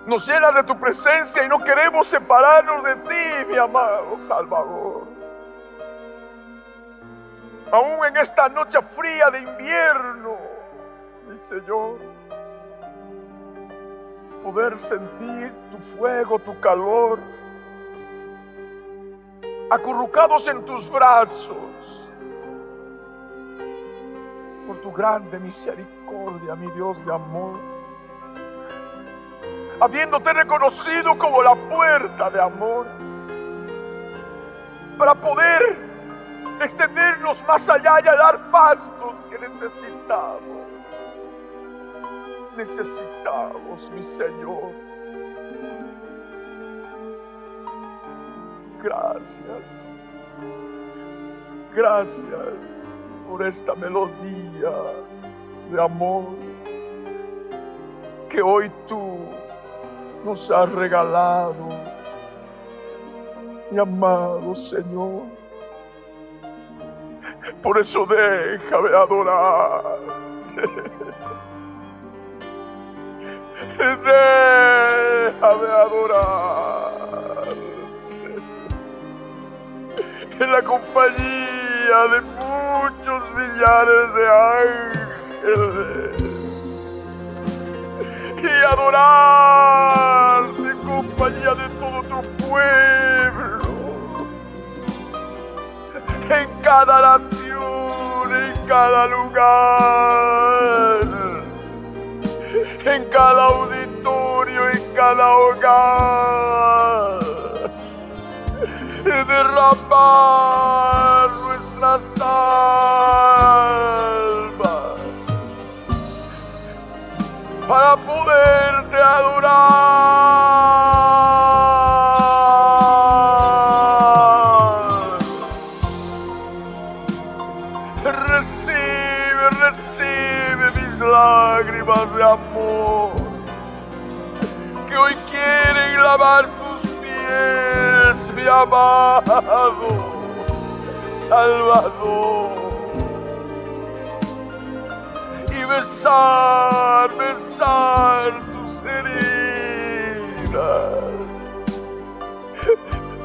Nos llenas de tu presencia y no queremos separarnos de ti, mi amado Salvador. Aún en esta noche fría de invierno, mi Señor, poder sentir tu fuego, tu calor, acurrucados en tus brazos, por tu grande misericordia, mi Dios de amor, habiéndote reconocido como la puerta de amor, para poder extendernos más allá y a dar pastos que necesitamos. Necesitamos, mi Señor. Gracias. Gracias por esta melodía de amor que hoy tú nos has regalado, mi amado Señor. Por eso déjame adorarte. [LAUGHS] Déjame adorarte. En la compañía de muchos millares de ángeles. Y adorarte en compañía de todo tu pueblo en cada nación, cada lugar, en cada auditorio, en cada hogar, derramar nuestras almas para poderte adorar. Amado Salvador. Y besar, besar tus heridas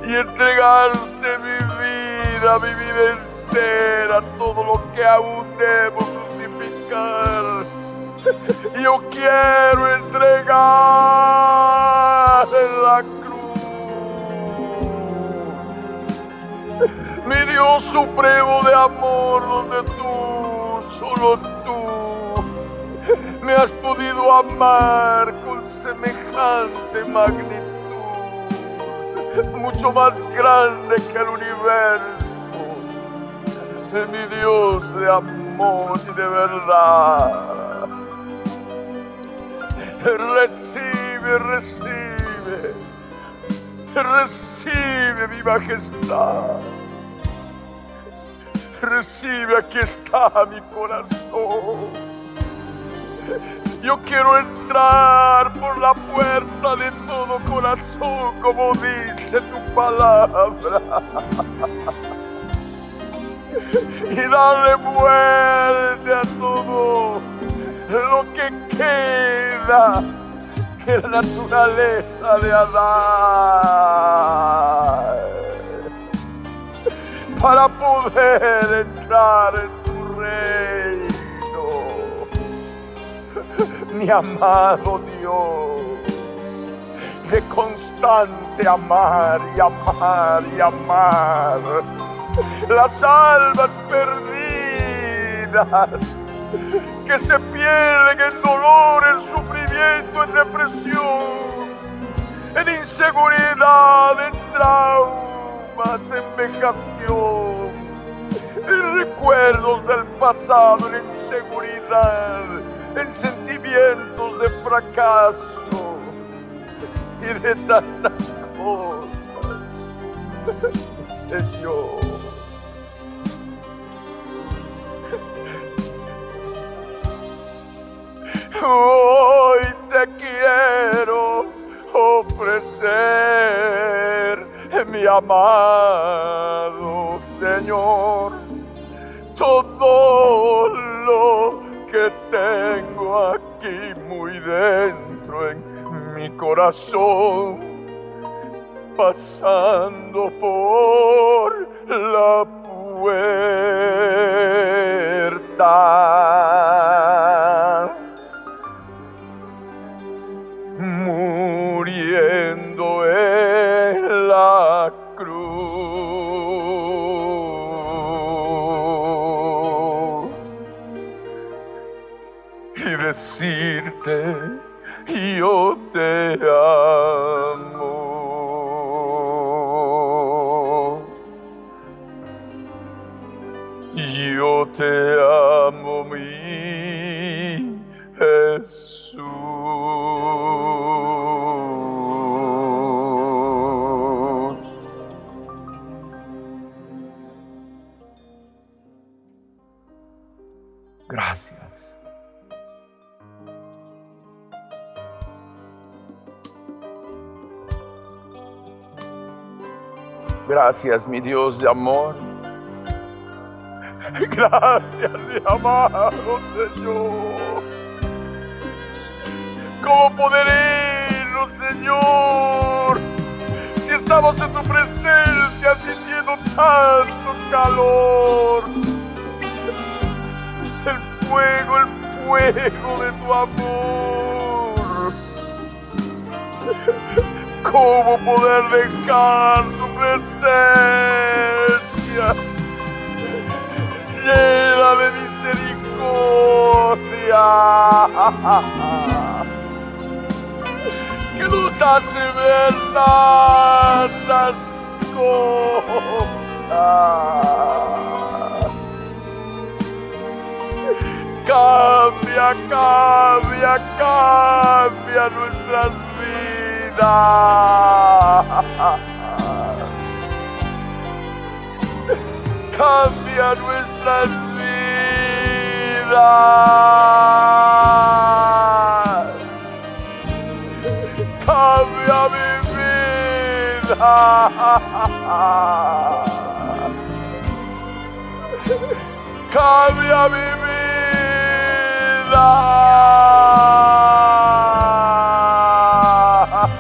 y entregarte mi vida, mi vida entera, todo lo que aún debo crucificar. Yo quiero entregar Mi Dios supremo de amor, donde tú, solo tú, me has podido amar con semejante magnitud mucho más grande que el universo. Mi Dios de amor y de verdad. Recibe, recibe, recibe mi majestad. Recibe, aquí está mi corazón. Yo quiero entrar por la puerta de todo corazón, como dice tu palabra. Y darle muerte a todo lo que queda que la naturaleza de Adán para poder entrar en tu reino. Mi amado Dios, de constante amar y amar y amar las almas perdidas que se pierden en dolor, en sufrimiento, en depresión, en inseguridad, en traumas, en vejación, en recuerdos del pasado, en inseguridad, en sentimientos de fracaso y de tantas cosas. Señor. Hoy te quiero ofrecer, mi amado Señor, todo lo que tengo aquí muy dentro en mi corazón, pasando por la puerta. Muriendo en la cruz y decirte yo te amo. Yo te amo, mi Jesús. Gracias. Gracias, mi Dios de amor. Gracias, mi amado Señor. ¿Cómo poder irnos, Señor? Si estamos en tu presencia sintiendo tanto calor. El fuego, el fuego de tu amor. ¿Cómo poder dejar tu presencia? llena de misericordia, que nos hace ver tantas cosas. Cambia, cambia, cambia nuestras vidas. cambia nuestras vidas. [LAUGHS] Cambia mi vida.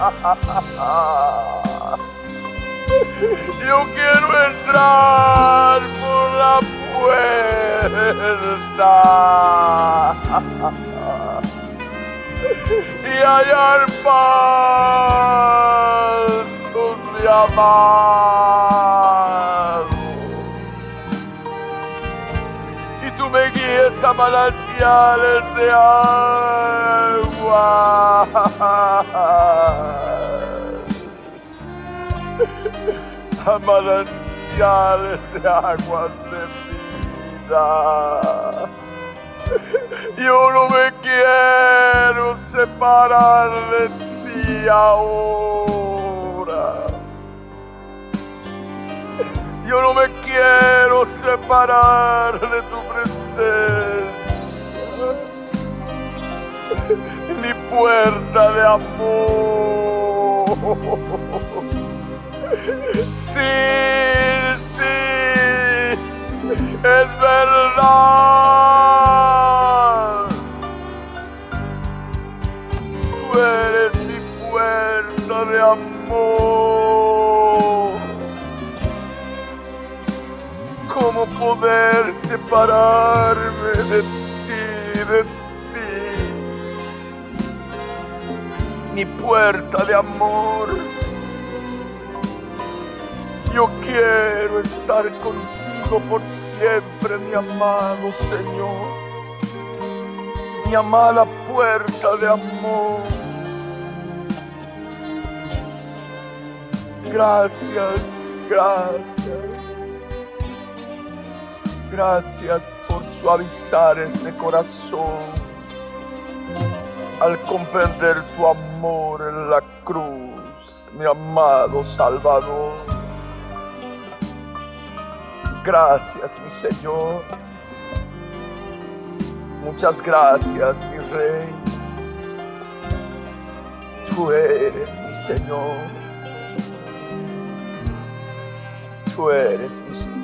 [LAUGHS] Yo quiero entrar por la puerta [LAUGHS] y hallar paz Y tú me guíes a manantiales de agua a manantiales de aguas de vida. Yo no me quiero separar de ti ahora. Yo no me quiero separar de tu presencia. Mi puerta de amor. Sí, sí, es verdad. Poder separarme de ti, de ti? Mi puerta de amor. Yo quiero estar contigo por siempre, mi amado Señor. Mi amada puerta de amor. Gracias, gracias. Gracias por suavizar este corazón al comprender tu amor en la cruz, mi amado Salvador. Gracias, mi Señor. Muchas gracias, mi Rey. Tú eres mi Señor. Tú eres mi Señor.